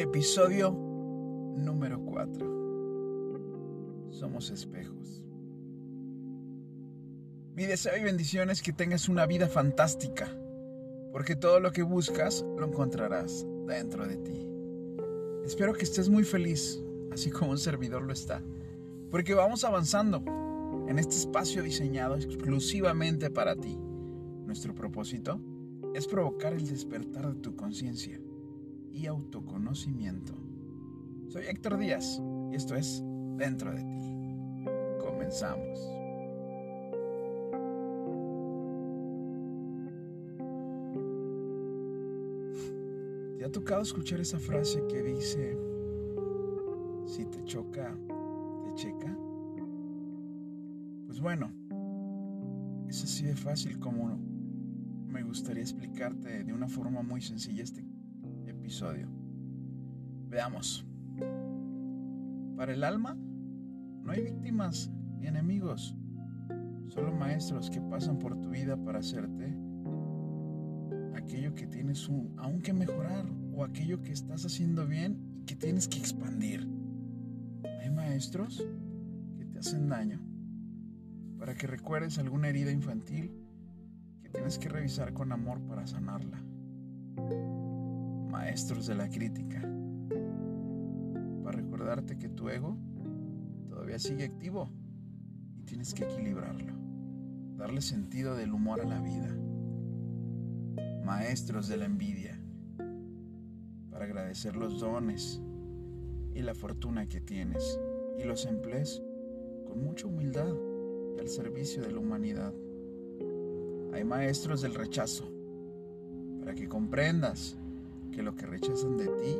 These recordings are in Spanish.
Episodio número 4. Somos espejos. Mi deseo y bendición es que tengas una vida fantástica, porque todo lo que buscas lo encontrarás dentro de ti. Espero que estés muy feliz, así como un servidor lo está, porque vamos avanzando en este espacio diseñado exclusivamente para ti. Nuestro propósito es provocar el despertar de tu conciencia y autoconocimiento. Soy Héctor Díaz y esto es Dentro de ti. Comenzamos. ¿Te ha tocado escuchar esa frase que dice, si te choca, te checa? Pues bueno, es así de fácil como me gustaría explicarte de una forma muy sencilla este Veamos. Para el alma no hay víctimas ni enemigos, solo maestros que pasan por tu vida para hacerte aquello que tienes aún que mejorar o aquello que estás haciendo bien y que tienes que expandir. Hay maestros que te hacen daño para que recuerdes alguna herida infantil que tienes que revisar con amor para sanarla. Maestros de la crítica para recordarte que tu ego todavía sigue activo y tienes que equilibrarlo, darle sentido del humor a la vida. Maestros de la envidia para agradecer los dones y la fortuna que tienes y los emplees con mucha humildad y al servicio de la humanidad. Hay maestros del rechazo para que comprendas que lo que rechazan de ti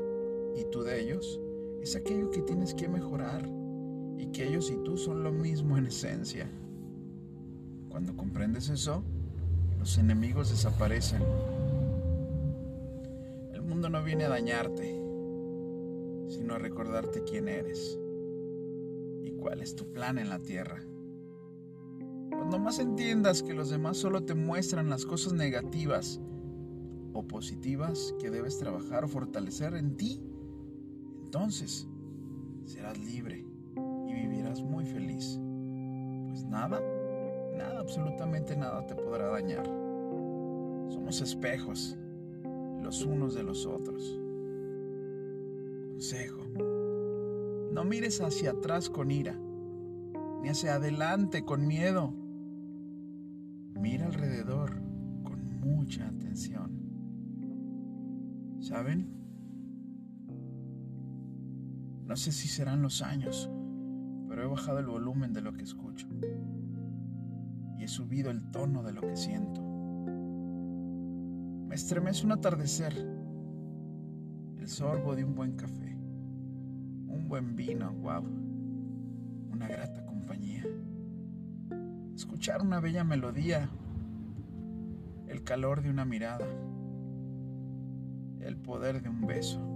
y tú de ellos es aquello que tienes que mejorar y que ellos y tú son lo mismo en esencia. Cuando comprendes eso, los enemigos desaparecen. El mundo no viene a dañarte, sino a recordarte quién eres y cuál es tu plan en la tierra. Cuando más entiendas que los demás solo te muestran las cosas negativas o positivas que debes trabajar o fortalecer en ti, entonces serás libre y vivirás muy feliz. Pues nada, nada, absolutamente nada te podrá dañar. Somos espejos los unos de los otros. Consejo, no mires hacia atrás con ira, ni hacia adelante con miedo. Mira alrededor con mucha atención. ¿Saben? No sé si serán los años, pero he bajado el volumen de lo que escucho y he subido el tono de lo que siento. Me estremece un atardecer, el sorbo de un buen café, un buen vino, wow, una grata compañía, escuchar una bella melodía, el calor de una mirada, el poder de un beso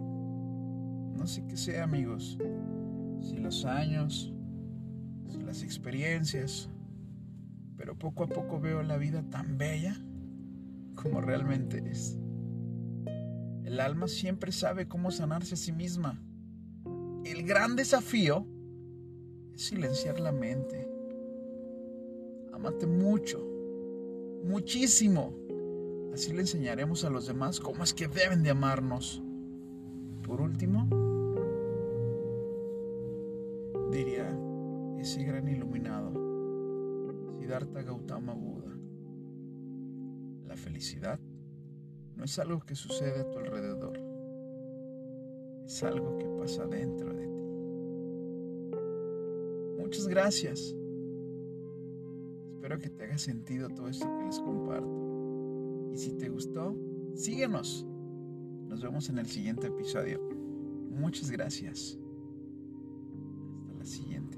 no sé qué sea, amigos. Si los años, si las experiencias, pero poco a poco veo la vida tan bella como realmente es. El alma siempre sabe cómo sanarse a sí misma. El gran desafío es silenciar la mente. Amate mucho, muchísimo. Así le enseñaremos a los demás cómo es que deben de amarnos. Por último, diría ese gran iluminado, Siddhartha Gautama Buda. La felicidad no es algo que sucede a tu alrededor, es algo que pasa dentro de ti. Muchas gracias. Espero que te haga sentido todo esto que les comparto. Y si te gustó, síguenos. Nos vemos en el siguiente episodio. Muchas gracias. Hasta la siguiente.